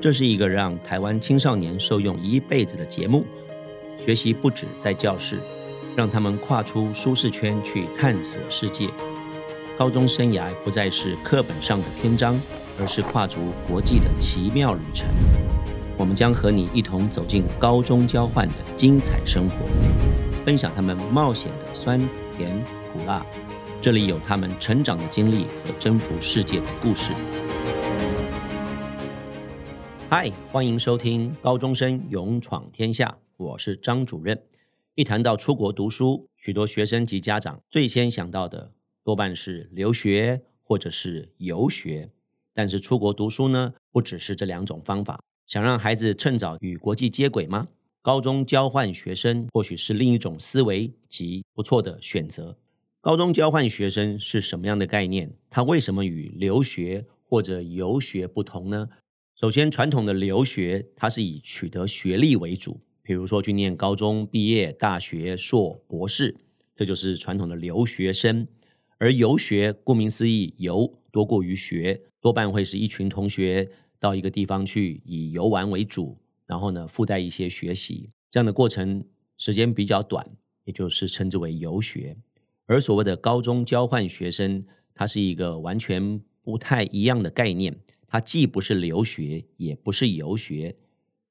这是一个让台湾青少年受用一辈子的节目。学习不止在教室，让他们跨出舒适圈去探索世界。高中生涯不再是课本上的篇章，而是跨足国际的奇妙旅程。我们将和你一同走进高中交换的精彩生活，分享他们冒险的酸甜苦辣。这里有他们成长的经历和征服世界的故事。嗨，欢迎收听《高中生勇闯天下》，我是张主任。一谈到出国读书，许多学生及家长最先想到的多半是留学或者是游学。但是出国读书呢，不只是这两种方法。想让孩子趁早与国际接轨吗？高中交换学生或许是另一种思维及不错的选择。高中交换学生是什么样的概念？它为什么与留学或者游学不同呢？首先，传统的留学，它是以取得学历为主，比如说去念高中毕业、大学、硕、博士，这就是传统的留学生。而游学，顾名思义，游多过于学，多半会是一群同学到一个地方去，以游玩为主，然后呢，附带一些学习，这样的过程时间比较短，也就是称之为游学。而所谓的高中交换学生，它是一个完全不太一样的概念。它既不是留学，也不是游学，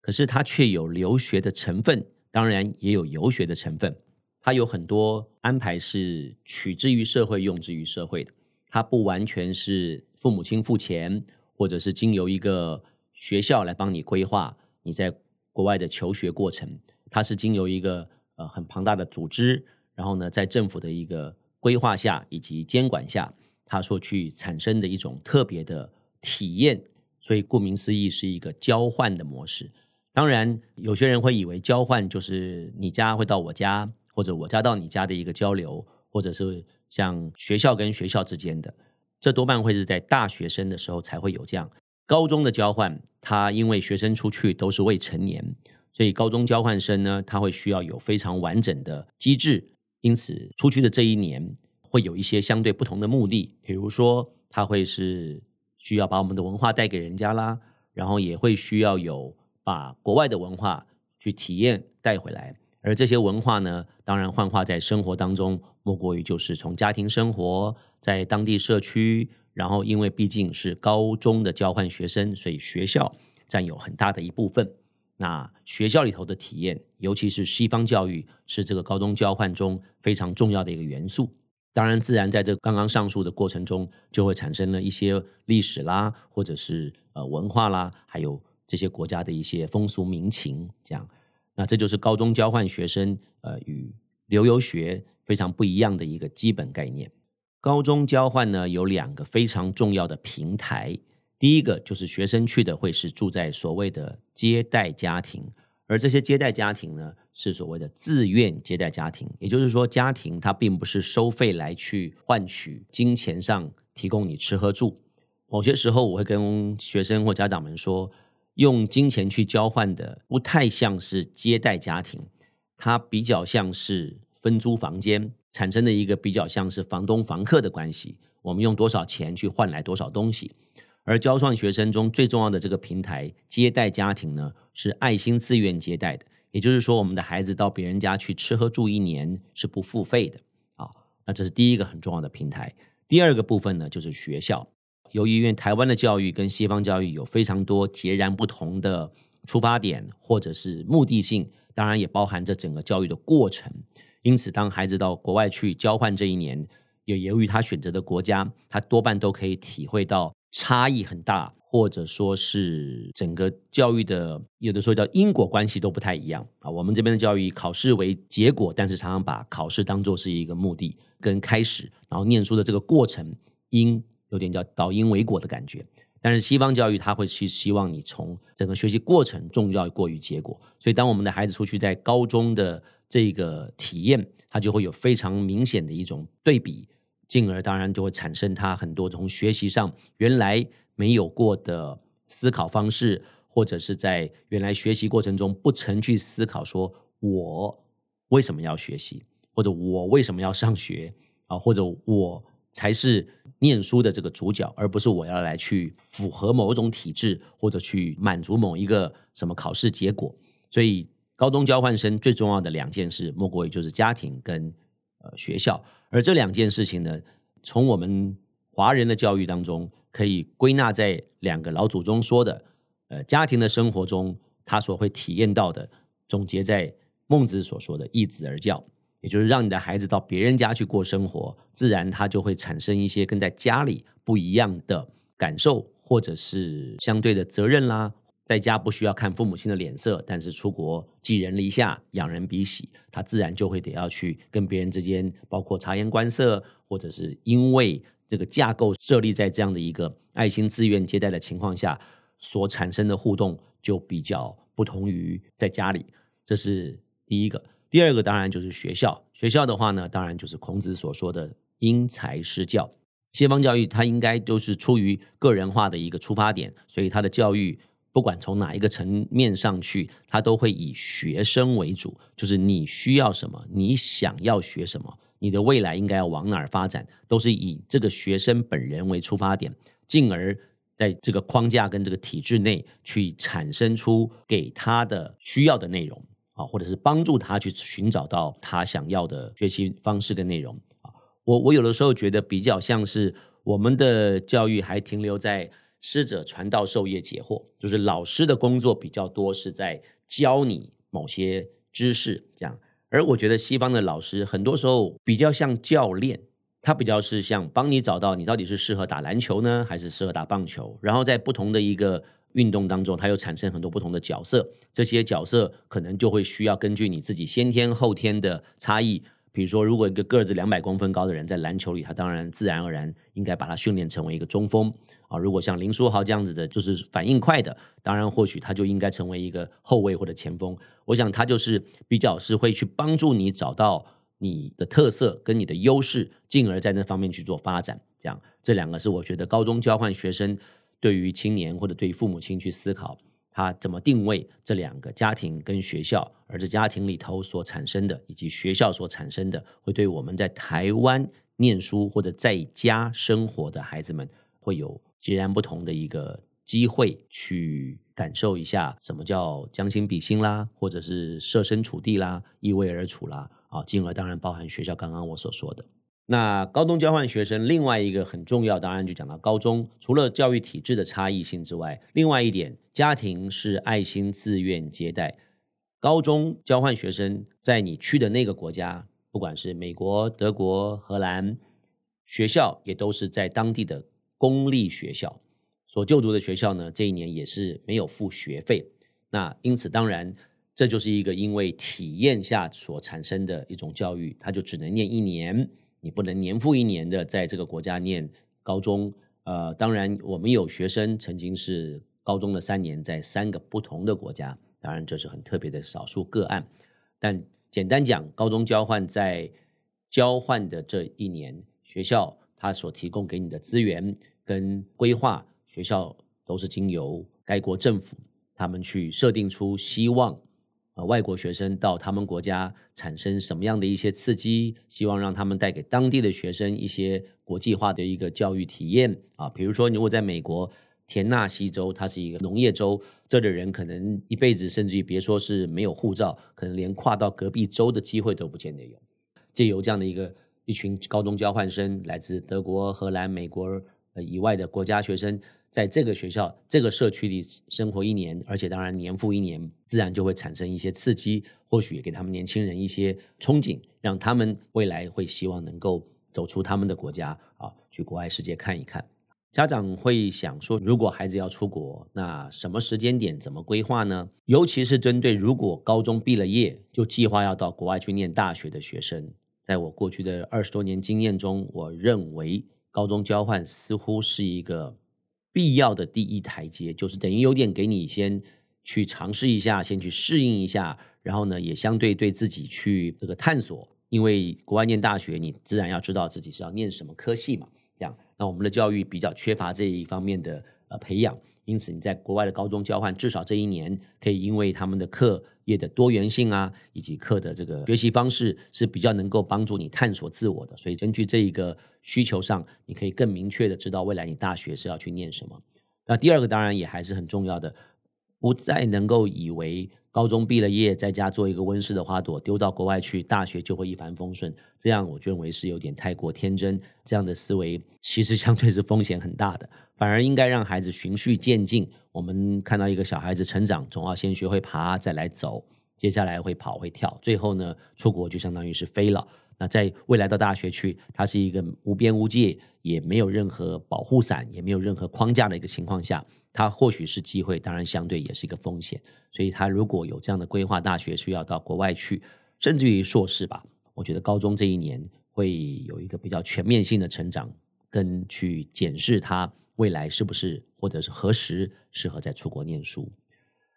可是它却有留学的成分，当然也有游学的成分。它有很多安排是取之于社会，用之于社会的。它不完全是父母亲付钱，或者是经由一个学校来帮你规划你在国外的求学过程。它是经由一个呃很庞大的组织，然后呢，在政府的一个规划下以及监管下，它所去产生的一种特别的。体验，所以顾名思义是一个交换的模式。当然，有些人会以为交换就是你家会到我家，或者我家到你家的一个交流，或者是像学校跟学校之间的。这多半会是在大学生的时候才会有这样。高中的交换，他因为学生出去都是未成年，所以高中交换生呢，他会需要有非常完整的机制。因此，出去的这一年会有一些相对不同的目的，比如说他会是。需要把我们的文化带给人家啦，然后也会需要有把国外的文化去体验带回来，而这些文化呢，当然幻化在生活当中，莫过于就是从家庭生活，在当地社区，然后因为毕竟是高中的交换学生，所以学校占有很大的一部分。那学校里头的体验，尤其是西方教育，是这个高中交换中非常重要的一个元素。当然，自然在这刚刚上述的过程中，就会产生了一些历史啦，或者是呃文化啦，还有这些国家的一些风俗民情。这样，那这就是高中交换学生呃与留游学非常不一样的一个基本概念。高中交换呢有两个非常重要的平台，第一个就是学生去的会是住在所谓的接待家庭。而这些接待家庭呢，是所谓的自愿接待家庭，也就是说，家庭它并不是收费来去换取金钱上提供你吃喝住。某些时候，我会跟学生或家长们说，用金钱去交换的不太像是接待家庭，它比较像是分租房间产生的一个比较像是房东房客的关系。我们用多少钱去换来多少东西。而交换学生中最重要的这个平台接待家庭呢，是爱心自愿接待的，也就是说，我们的孩子到别人家去吃喝住一年是不付费的啊。那这是第一个很重要的平台。第二个部分呢，就是学校。由于因为台湾的教育跟西方教育有非常多截然不同的出发点或者是目的性，当然也包含着整个教育的过程。因此，当孩子到国外去交换这一年，也由于他选择的国家，他多半都可以体会到。差异很大，或者说是整个教育的有的时候叫因果关系都不太一样啊。我们这边的教育以考试为结果，但是常常把考试当做是一个目的跟开始，然后念书的这个过程因有点叫导因为果的感觉。但是西方教育他会去希望你从整个学习过程重要过于结果，所以当我们的孩子出去在高中的这个体验，他就会有非常明显的一种对比。进而当然就会产生他很多从学习上原来没有过的思考方式，或者是在原来学习过程中不曾去思考说我为什么要学习，或者我为什么要上学啊，或者我才是念书的这个主角，而不是我要来去符合某一种体制或者去满足某一个什么考试结果。所以，高中交换生最重要的两件事，莫过于就是家庭跟呃学校。而这两件事情呢，从我们华人的教育当中，可以归纳在两个老祖宗说的，呃，家庭的生活中他所会体验到的，总结在孟子所说的“一子而教”。也就是让你的孩子到别人家去过生活，自然他就会产生一些跟在家里不一样的感受，或者是相对的责任啦。在家不需要看父母亲的脸色，但是出国寄人篱下、养人鼻息，他自然就会得要去跟别人之间，包括察言观色，或者是因为这个架构设立在这样的一个爱心自愿接待的情况下，所产生的互动就比较不同于在家里。这是第一个。第二个当然就是学校，学校的话呢，当然就是孔子所说的因材施教。西方教育它应该都是出于个人化的一个出发点，所以它的教育不管从哪一个层面上去，它都会以学生为主，就是你需要什么，你想要学什么，你的未来应该要往哪儿发展，都是以这个学生本人为出发点，进而在这个框架跟这个体制内去产生出给他的需要的内容。啊，或者是帮助他去寻找到他想要的学习方式跟内容啊。我我有的时候觉得比较像是我们的教育还停留在师者传道授业解惑，就是老师的工作比较多是在教你某些知识这样。而我觉得西方的老师很多时候比较像教练，他比较是像帮你找到你到底是适合打篮球呢，还是适合打棒球，然后在不同的一个。运动当中，它又产生很多不同的角色，这些角色可能就会需要根据你自己先天后天的差异。比如说，如果一个个子两百公分高的人在篮球里，他当然自然而然应该把他训练成为一个中锋啊。如果像林书豪这样子的，就是反应快的，当然或许他就应该成为一个后卫或者前锋。我想他就是比较是会去帮助你找到你的特色跟你的优势，进而在那方面去做发展。这样，这两个是我觉得高中交换学生。对于青年或者对于父母亲去思考，他怎么定位这两个家庭跟学校，而这家庭里头所产生的，以及学校所产生的，会对我们在台湾念书或者在家生活的孩子们，会有截然不同的一个机会去感受一下什么叫将心比心啦，或者是设身处地啦，依位而处啦，啊，进而当然包含学校刚刚我所说的。那高中交换学生另外一个很重要，当然就讲到高中，除了教育体制的差异性之外，另外一点，家庭是爱心自愿接待。高中交换学生在你去的那个国家，不管是美国、德国、荷兰，学校也都是在当地的公立学校所就读的学校呢，这一年也是没有付学费。那因此，当然这就是一个因为体验下所产生的一种教育，他就只能念一年。你不能年复一年的在这个国家念高中，呃，当然我们有学生曾经是高中的三年在三个不同的国家，当然这是很特别的少数个案。但简单讲，高中交换在交换的这一年，学校它所提供给你的资源跟规划，学校都是经由该国政府他们去设定出希望。呃，外国学生到他们国家产生什么样的一些刺激？希望让他们带给当地的学生一些国际化的一个教育体验啊。比如说，如果在美国田纳西州，它是一个农业州，这的人可能一辈子，甚至于别说是没有护照，可能连跨到隔壁州的机会都不见得有。借由这样的一个一群高中交换生，来自德国、荷兰、美国以外的国家学生。在这个学校、这个社区里生活一年，而且当然年复一年，自然就会产生一些刺激，或许也给他们年轻人一些憧憬，让他们未来会希望能够走出他们的国家啊，去国外世界看一看。家长会想说，如果孩子要出国，那什么时间点怎么规划呢？尤其是针对如果高中毕了业就计划要到国外去念大学的学生，在我过去的二十多年经验中，我认为高中交换似乎是一个。必要的第一台阶，就是等于有点给你先去尝试一下，先去适应一下，然后呢，也相对对自己去这个探索。因为国外念大学，你自然要知道自己是要念什么科系嘛。那我们的教育比较缺乏这一方面的呃培养。因此，你在国外的高中交换，至少这一年可以因为他们的课业的多元性啊，以及课的这个学习方式是比较能够帮助你探索自我的。所以，根据这一个需求上，你可以更明确的知道未来你大学是要去念什么。那第二个当然也还是很重要的，不再能够以为。高中毕了业，在家做一个温室的花朵，丢到国外去，大学就会一帆风顺。这样我认为是有点太过天真。这样的思维其实相对是风险很大的，反而应该让孩子循序渐进。我们看到一个小孩子成长，总要先学会爬，再来走，接下来会跑会跳，最后呢，出国就相当于是飞了。那在未来到大学去，它是一个无边无界，也没有任何保护伞，也没有任何框架的一个情况下。它或许是机会，当然相对也是一个风险。所以，他如果有这样的规划，大学需要到国外去，甚至于硕士吧，我觉得高中这一年会有一个比较全面性的成长，跟去检视他未来是不是或者是何时适合在出国念书。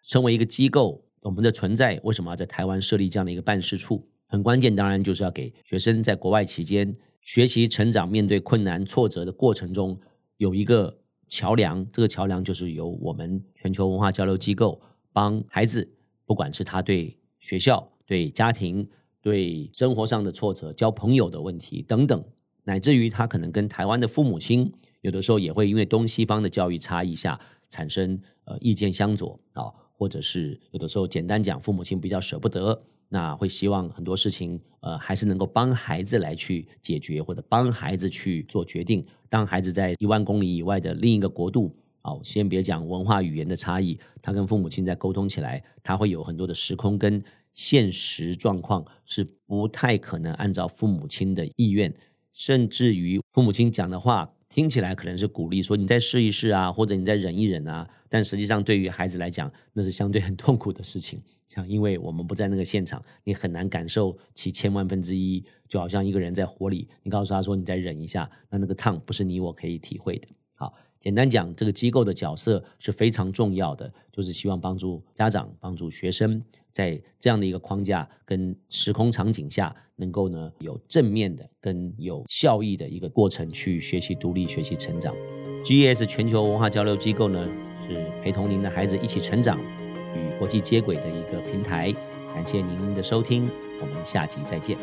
成为一个机构，我们的存在为什么要在台湾设立这样的一个办事处？很关键，当然就是要给学生在国外期间学习、成长、面对困难、挫折的过程中有一个。桥梁，这个桥梁就是由我们全球文化交流机构帮孩子，不管是他对学校、对家庭、对生活上的挫折、交朋友的问题等等，乃至于他可能跟台湾的父母亲，有的时候也会因为东西方的教育差异下产生呃意见相左啊，或者是有的时候简单讲，父母亲比较舍不得。那会希望很多事情，呃，还是能够帮孩子来去解决，或者帮孩子去做决定。当孩子在一万公里以外的另一个国度，哦，先别讲文化语言的差异，他跟父母亲在沟通起来，他会有很多的时空跟现实状况是不太可能按照父母亲的意愿，甚至于父母亲讲的话听起来可能是鼓励，说你再试一试啊，或者你再忍一忍啊。但实际上，对于孩子来讲，那是相对很痛苦的事情。像因为我们不在那个现场，你很难感受其千万分之一。就好像一个人在火里，你告诉他说：“你再忍一下。”那那个烫不是你我可以体会的。简单讲，这个机构的角色是非常重要的，就是希望帮助家长、帮助学生，在这样的一个框架跟时空场景下，能够呢有正面的跟有效益的一个过程去学习独立、学习成长。GES 全球文化交流机构呢？是陪同您的孩子一起成长，与国际接轨的一个平台。感谢您的收听，我们下集再见。